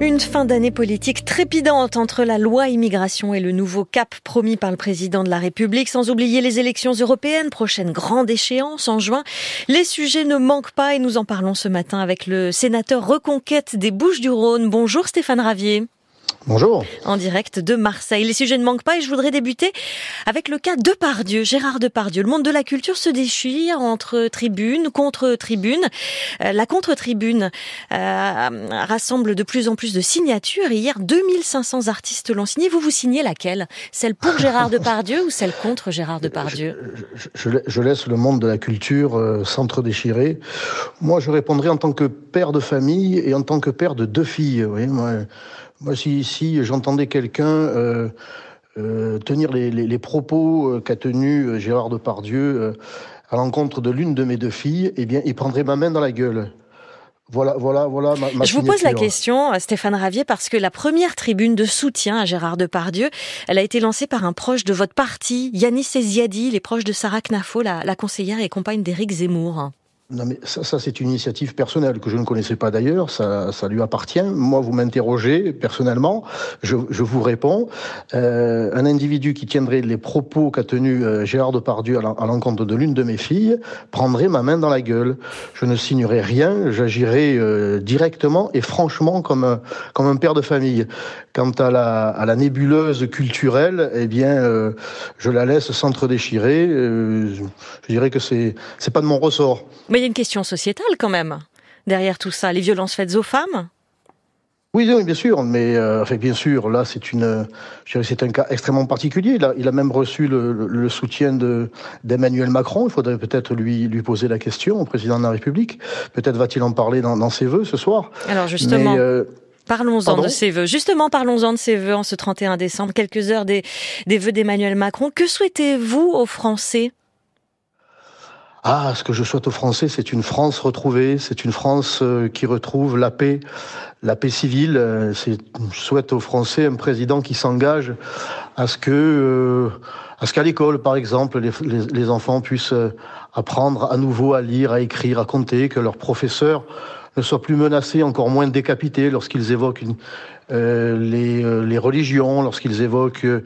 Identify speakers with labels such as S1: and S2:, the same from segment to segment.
S1: Une fin d'année politique trépidante entre la loi immigration et le nouveau cap promis par le président de la République, sans oublier les élections européennes, prochaine grande échéance en juin. Les sujets ne manquent pas et nous en parlons ce matin avec le sénateur Reconquête des Bouches-du-Rhône. Bonjour Stéphane Ravier.
S2: Bonjour.
S1: En direct de Marseille. Les sujets ne manquent pas et je voudrais débuter avec le cas de Pardieu, Gérard Depardieu. Le monde de la culture se déchire entre tribunes, contre tribunes. Euh, la contre-tribune euh, rassemble de plus en plus de signatures hier 2500 artistes l'ont signé. Vous vous signez laquelle? Celle pour Gérard Depardieu ou celle contre Gérard Depardieu?
S2: Je, je, je, laisse le monde de la culture euh, s'entre-déchirer. Moi, je répondrai en tant que père de famille et en tant que père de deux filles. Vous voyez, moi, moi, si, si j'entendais quelqu'un euh, euh, tenir les, les, les propos euh, qu'a tenus Gérard Depardieu à l'encontre de l'une de mes deux filles, eh bien, il prendrait ma main dans la gueule. Voilà, voilà, voilà. Ma, ma
S1: Je vous pose la question, Stéphane Ravier, parce que la première tribune de soutien à Gérard Depardieu, elle a été lancée par un proche de votre parti, Yanis Eziadi, les proches de Sarah Knafo, la, la conseillère et compagne d'Éric Zemmour.
S2: Non mais ça, c'est une initiative personnelle que je ne connaissais pas d'ailleurs, ça, ça lui appartient. Moi, vous m'interrogez personnellement, je, vous réponds. Euh, un individu qui tiendrait les propos qu'a tenu euh, Gérard Depardieu à l'encontre de l'une de mes filles prendrait ma main dans la gueule. Je ne signerai rien, j'agirai euh, directement et franchement comme un, comme un père de famille. Quant à la, à la nébuleuse culturelle, eh bien, euh, je la laisse s'entre-déchirer. Euh, je dirais que c'est c'est pas de mon ressort.
S1: Mais il y a une question sociétale quand même derrière tout ça, les violences faites aux femmes?
S2: Oui, oui, bien sûr, mais euh, enfin, bien sûr, là, c'est une, c'est un cas extrêmement particulier. Il a, il a même reçu le, le, le soutien de d'Emmanuel Macron. Il faudrait peut-être lui lui poser la question au président de la République. Peut-être va-t-il en parler dans, dans ses vœux ce soir.
S1: Alors justement. Mais, Parlons-en de ces vœux. Justement, parlons-en de ces vœux en ce 31 décembre, quelques heures des, des vœux d'Emmanuel Macron. Que souhaitez-vous aux Français?
S2: Ah, ce que je souhaite aux Français, c'est une France retrouvée, c'est une France euh, qui retrouve la paix, la paix civile. Euh, je souhaite aux Français un président qui s'engage à ce que, euh, à ce qu'à l'école, par exemple, les, les, les, enfants puissent apprendre à nouveau à lire, à écrire, à compter, que leurs professeurs ne soient plus menacés, encore moins décapités lorsqu'ils évoquent une, les, euh, les, religions, lorsqu'ils évoquent euh,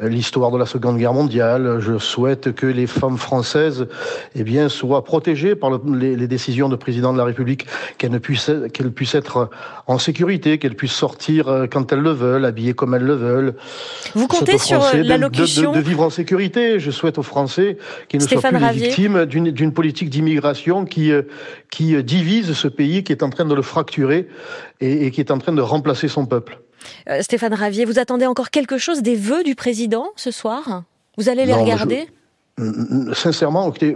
S2: l'histoire de la Seconde Guerre mondiale. Je souhaite que les femmes françaises eh bien, soient protégées par le, les, les, décisions de président de la République, qu'elles puissent, qu'elles puissent être en sécurité, qu'elles puissent sortir quand elles le veulent, habillées comme elles le veulent.
S1: Vous comptez sur l'allocution
S2: de, de, de, vivre en sécurité. Je souhaite aux Français qu'ils ne soient plus les victimes d'une politique d'immigration qui, qui divise ce pays, qui est en train de le fracturer et, et qui est en train de remplacer son peuple.
S1: Euh, Stéphane Ravier, vous attendez encore quelque chose des vœux du président ce soir? Vous allez les non, regarder?
S2: Sincèrement, je,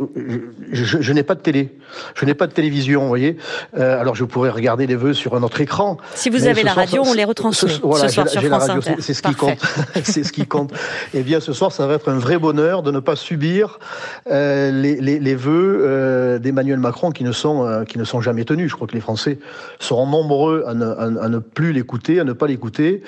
S2: je, je n'ai pas de télé, je n'ai pas de télévision, vous voyez. Euh, alors je pourrais regarder les vœux sur un autre écran.
S1: Si vous avez la soir, radio, on les retransmet ce, voilà, ce soir sur France radio,
S2: C'est ce qui compte. c'est ce qui compte. Eh bien, ce soir, ça va être un vrai bonheur de ne pas subir euh, les, les, les, vœux euh, d'Emmanuel Macron qui ne sont qui ne sont jamais tenus. Je crois que les Français seront nombreux à ne, à, à ne plus l'écouter, à ne pas l'écouter,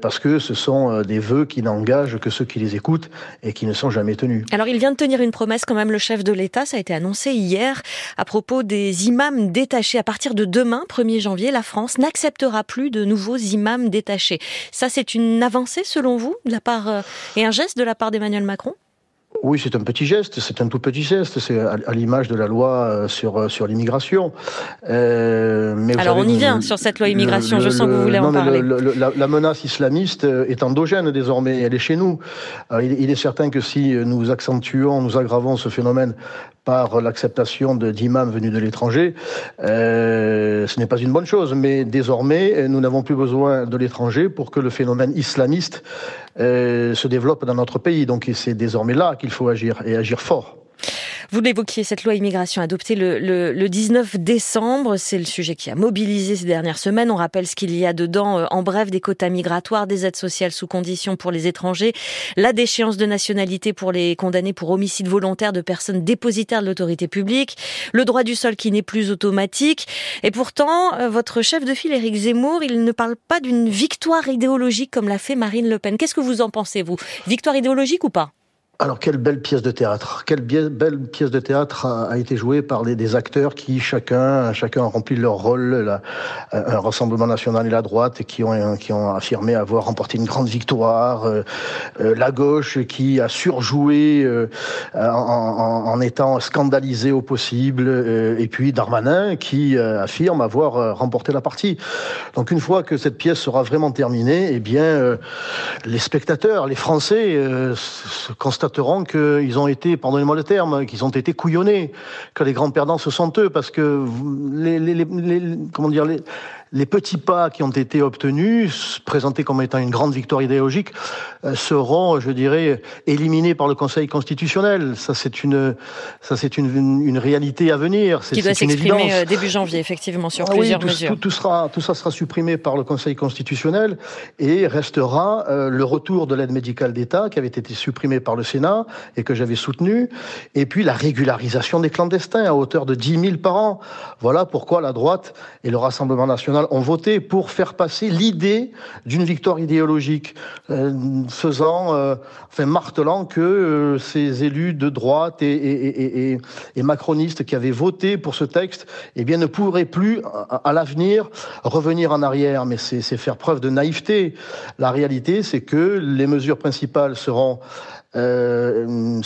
S2: parce que ce sont des vœux qui n'engagent que ceux qui les écoutent et qui ne sont jamais tenus.
S1: Alors, il vient de tenir une promesse quand même, le chef de l'État. Ça a été annoncé hier à propos des imams détachés. À partir de demain, 1er janvier, la France n'acceptera plus de nouveaux imams détachés. Ça, c'est une avancée selon vous de la part euh, et un geste de la part d'Emmanuel Macron?
S2: Oui, c'est un petit geste, c'est un tout petit geste, c'est à, à l'image de la loi euh, sur, euh, sur l'immigration.
S1: Euh, mais Alors on y vient sur cette loi immigration, le, je sens que vous voulez non, en parler.
S2: Le, la, la, menace islamiste est endogène désormais, elle est chez nous. Alors, il, il, est certain que si nous accentuons, nous aggravons ce phénomène par l'acceptation d'imams venus de l'étranger, euh, ce n'est pas une bonne chose. Mais désormais, nous n'avons plus besoin de l'étranger pour que le phénomène islamiste euh, se développe dans notre pays. Donc c'est désormais là qu'il faut agir et agir fort.
S1: Vous l'évoquiez, cette loi immigration adoptée le, le, le 19 décembre, c'est le sujet qui a mobilisé ces dernières semaines. On rappelle ce qu'il y a dedans, euh, en bref, des quotas migratoires, des aides sociales sous conditions pour les étrangers, la déchéance de nationalité pour les condamnés pour homicide volontaire de personnes dépositaires de l'autorité publique, le droit du sol qui n'est plus automatique. Et pourtant, euh, votre chef de file, Éric Zemmour, il ne parle pas d'une victoire idéologique comme l'a fait Marine Le Pen. Qu'est-ce que vous en pensez, vous? Victoire idéologique ou pas?
S2: Alors quelle belle pièce de théâtre, quelle belle pièce de théâtre a, été jouée par des acteurs qui chacun chacun a rempli leur rôle, un Rassemblement national et la droite qui ont qui ont affirmé avoir remporté une grande victoire, euh, euh, la gauche qui a surjoué euh, en, étant scandalisé au possible, et puis Darmanin qui affirme avoir remporté la partie. Donc une fois que cette pièce sera vraiment terminée, eh bien les spectateurs, les Français constatent constateront qu'ils ont été, pardonnez-moi le terme, qu'ils ont été couillonnés, que les grands perdants ce sont eux, parce que les, les, comment dire, les, les petits pas qui ont été obtenus, présentés comme étant une grande victoire idéologique, euh, seront, je dirais, éliminés par le Conseil constitutionnel. Ça, c'est une, ça, c'est une, une, réalité à venir.
S1: Qui doit s'exprimer euh, début janvier, effectivement, sur ah plusieurs mesures.
S2: Tout, tout, sera, tout ça sera supprimé par le Conseil constitutionnel et restera euh, le retour de l'aide médicale d'État qui avait été supprimé par le Sénat et que j'avais soutenu, et puis la régularisation des clandestins à hauteur de 10 000 par an. Voilà pourquoi la droite et le Rassemblement national ont voté pour faire passer l'idée d'une victoire idéologique, euh, faisant, euh, enfin martelant que euh, ces élus de droite et, et, et, et, macronistes qui avaient voté pour ce texte, eh bien ne pourraient plus à, à l'avenir revenir en arrière. Mais c'est faire preuve de naïveté. La réalité, c'est que les mesures principales seront euh,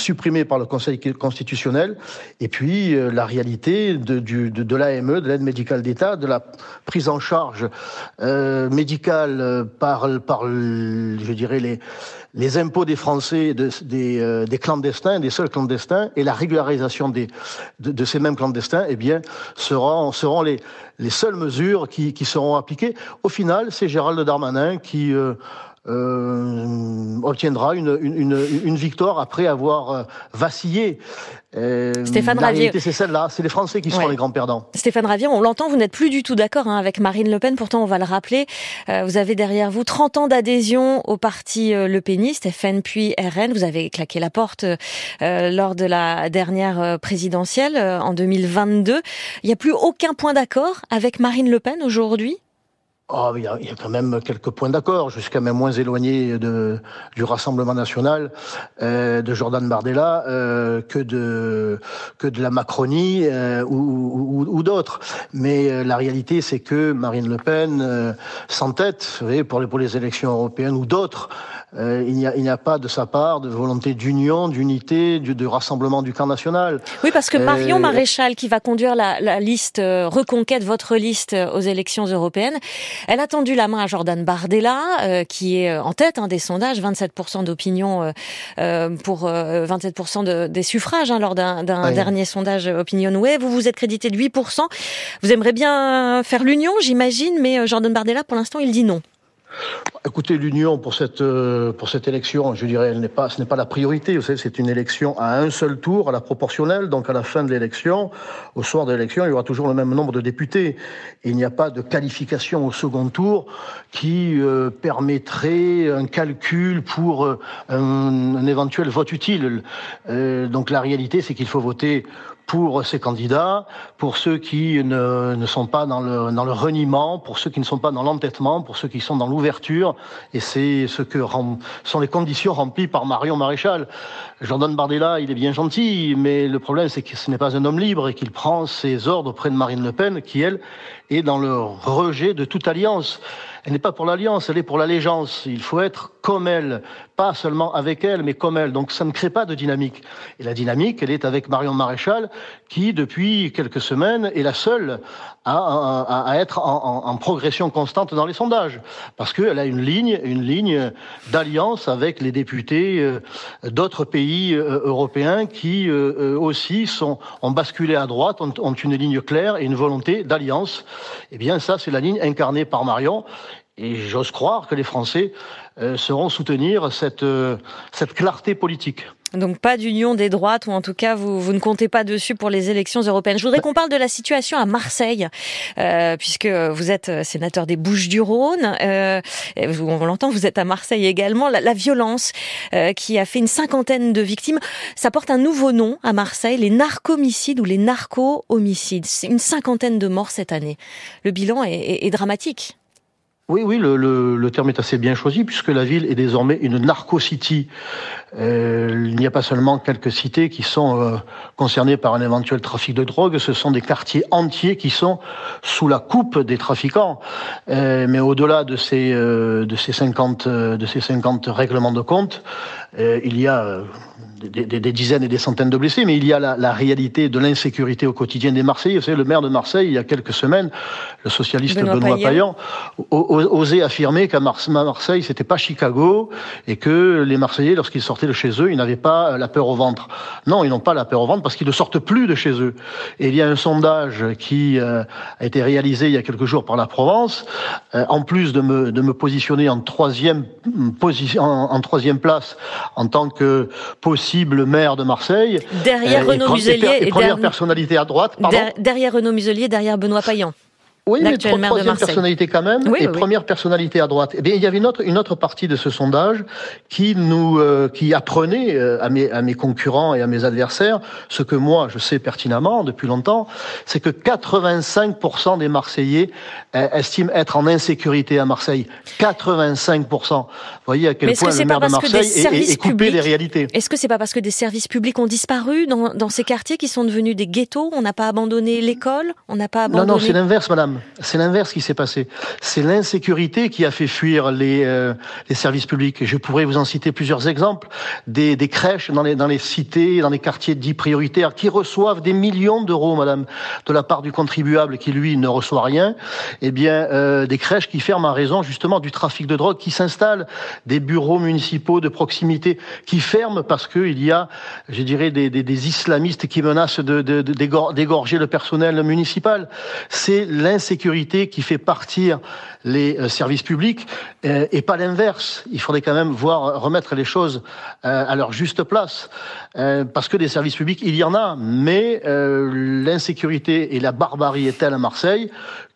S2: par le Conseil constitutionnel, et puis euh, la réalité de, de, de l'AME, de l'aide médicale d'État, de la prise en charge euh, médicale par, par, je dirais, les, les impôts des Français, de, des, euh, des, clandestins, des seuls clandestins, et la régularisation des, de, ces mêmes clandestins, eh bien, seront, seront les, les seules mesures qui, qui seront appliquées. Au final, c'est Gérald Darmanin qui euh, obtiendra une, une, une, victoire après avoir euh, vacillé.
S1: Euh, Stéphane Ravier.
S2: C'est celle-là, c'est les Français qui seront les grands perdants.
S1: Stéphane Ravier, on l'entend, vous n'êtes plus du tout d'accord hein, avec Marine Le Pen, pourtant on va le rappeler, euh, vous avez derrière vous 30 ans d'adhésion au parti euh, Le Peniste, FN puis RN, vous avez claqué la porte euh, lors de la dernière présidentielle en 2022. Il n'y a plus aucun point d'accord avec Marine Le Pen aujourd'hui?
S2: Oh, il, y a, il, y a, quand même quelques points d'accord. Quand même moins éloigné de, du Rassemblement national, euh, de Jordan Bardella, euh, que de que de la Macronie euh, ou, ou, ou d'autres. Mais euh, la réalité, c'est que Marine Le Pen euh, s'entête, vous voyez, pour les pour les élections européennes ou d'autres. Euh, il n'y a, a, pas de sa part de volonté d'union, d'unité, de, de, rassemblement du camp national.
S1: Oui, parce que Marion euh, Maréchal, qui va conduire la, la liste euh, reconquête, votre liste aux élections européennes, elle a tendu la main à Jordan Bardella, qui est en tête hein, des sondages, 27% d'opinion pour 27% de, des suffrages hein, lors d'un oui. dernier sondage Opinionway. Vous vous êtes crédité de 8%. Vous aimeriez bien faire l'union, j'imagine, mais Jordan Bardella, pour l'instant, il dit non.
S2: Écoutez, l'union pour cette euh, pour cette élection, je dirais, elle n'est pas, ce n'est pas la priorité. Vous savez, c'est une élection à un seul tour, à la proportionnelle. Donc, à la fin de l'élection, au soir de l'élection, il y aura toujours le même nombre de députés. Il n'y a pas de qualification au second tour qui euh, permettrait un calcul pour euh, un, un, éventuel vote utile. Euh, donc, la réalité, c'est qu'il faut voter pour ces candidats, pour ceux qui ne, ne, sont pas dans le, dans le reniement, pour ceux qui ne sont pas dans l'entêtement, pour ceux qui sont dans l'ouverture. Et c'est ce que sont les conditions remplies par Marion Maréchal. Jordan Bardella, il est bien gentil, mais le problème, c'est que ce n'est pas un homme libre et qu'il prend ses ordres auprès de Marine Le Pen, qui, elle, est dans le rejet de toute alliance. Elle n'est pas pour l'alliance, elle est pour l'allégeance. Il faut être comme elle, pas seulement avec elle, mais comme elle. Donc ça ne crée pas de dynamique. Et la dynamique, elle est avec Marion Maréchal, qui depuis quelques semaines est la seule à, à, être en, progression constante dans les sondages, parce qu'elle a une ligne, une ligne d'alliance avec les députés euh, d'autres pays euh, européens qui euh, aussi sont ont basculé à droite, ont une ligne claire et une volonté d'alliance. Eh bien, ça, c'est la ligne incarnée par Marion. Et j'ose croire que les Français euh, sauront soutenir cette, euh, cette clarté politique.
S1: Donc pas d'union des droites, ou en tout cas vous, vous ne comptez pas dessus pour les élections européennes. Je voudrais qu'on parle de la situation à Marseille, euh, puisque vous êtes sénateur des Bouches-du-Rhône. Euh, on l'entend, vous êtes à Marseille également. La, violence euh, qui a fait une cinquantaine de victimes, ça porte un nouveau nom à Marseille, les narcomicides ou les narco-homicides. C'est une cinquantaine de morts cette année. Le bilan est, est dramatique.
S2: Oui, oui, le, le, terme est assez bien choisi puisque la ville est désormais une narco-city. Euh, il n'y a pas seulement quelques cités qui sont euh, concernées par un éventuel trafic de drogue, ce sont des quartiers entiers qui sont sous la coupe des trafiquants. Euh, mais au-delà de ces de ces 50 de ces 50 règlements de compte, il y a des, dizaines et des centaines de blessés, mais il y a la, réalité de l'insécurité au quotidien des Marseillais. Vous savez, le maire de Marseille, il y a quelques semaines, le socialiste Benoît, Payan, osait affirmer qu'à Marseille, c'était pas Chicago et que les Marseillais, lorsqu'ils sortaient de chez eux, ils n'avaient pas la peur au ventre. Non, ils n'ont pas la peur au ventre parce qu'ils ne sortent plus de chez eux. Et il y a un sondage qui euh, a été réalisé il y a quelques jours par la Provence, euh, en plus de me, de me positionner en troisième position, en, troisième place en tant que possible possible maire de Marseille.
S1: Derrière euh, Renaud Muselier
S2: et, première personnalité à droite.
S1: derrière Renaud Muselier, derrière Benoît Payan.
S2: Oui, mais troisième personnalité quand même, et première personnalité à droite. Eh bien, il y avait une autre, une autre partie de ce sondage qui nous, euh, qui apprenait euh, à, mes, à mes concurrents et à mes adversaires ce que moi je sais pertinemment depuis longtemps, c'est que 85% des Marseillais euh, estiment être en insécurité à Marseille. 85%. Vous voyez à quel point le maire de Marseille est, est, coupé des réalités.
S1: Est-ce que c'est pas parce que des services publics ont disparu dans, dans ces quartiers qui sont devenus des ghettos? On n'a pas abandonné l'école? On n'a pas abandonné.
S2: Non, non, c'est l'inverse, madame. C'est l'inverse qui s'est passé. C'est l'insécurité qui a fait fuir les, euh, les services publics. Je pourrais vous en citer plusieurs exemples. Des, des crèches dans les, dans les cités, dans les quartiers dits prioritaires, qui reçoivent des millions d'euros, madame, de la part du contribuable qui, lui, ne reçoit rien. Eh bien, euh, des crèches qui ferment en raison, justement, du trafic de drogue qui s'installe. Des bureaux municipaux de proximité qui ferment parce qu'il y a, je dirais, des, des, des islamistes qui menacent de, de, de d'égorger le personnel municipal. C'est l'insécurité sécurité qui fait partir les euh, services publics euh, et pas l'inverse. Il faudrait quand même voir remettre les choses euh, à leur juste place parce que des services publics, il y en a, mais l'insécurité et la barbarie est telle à Marseille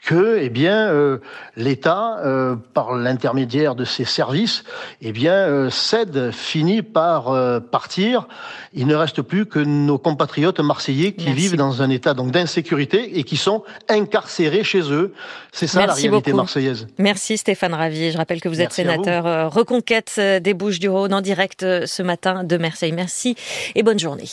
S2: que, eh bien, euh, l'État, euh, par l'intermédiaire de ses services, eh bien, euh, cède, finit par partir. Il ne reste plus que nos compatriotes marseillais qui vivent dans un état donc d'insécurité et qui sont incarcérés chez eux. C'est ça la réalité marseillaise.
S1: Merci Stéphane Ravier. Je rappelle que vous êtes sénateur Reconquête des Bouches-du-Rhône en direct ce matin de Marseille. Merci et bonne journée.